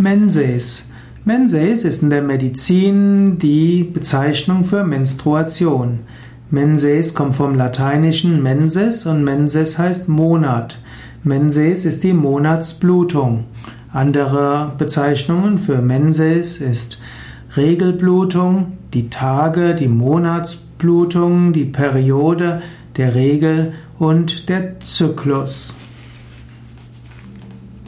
Menses. Menses ist in der Medizin die Bezeichnung für Menstruation. Menses kommt vom lateinischen menses und menses heißt Monat. Menses ist die Monatsblutung. Andere Bezeichnungen für Menses ist Regelblutung, die Tage, die Monatsblutung, die Periode, der Regel und der Zyklus.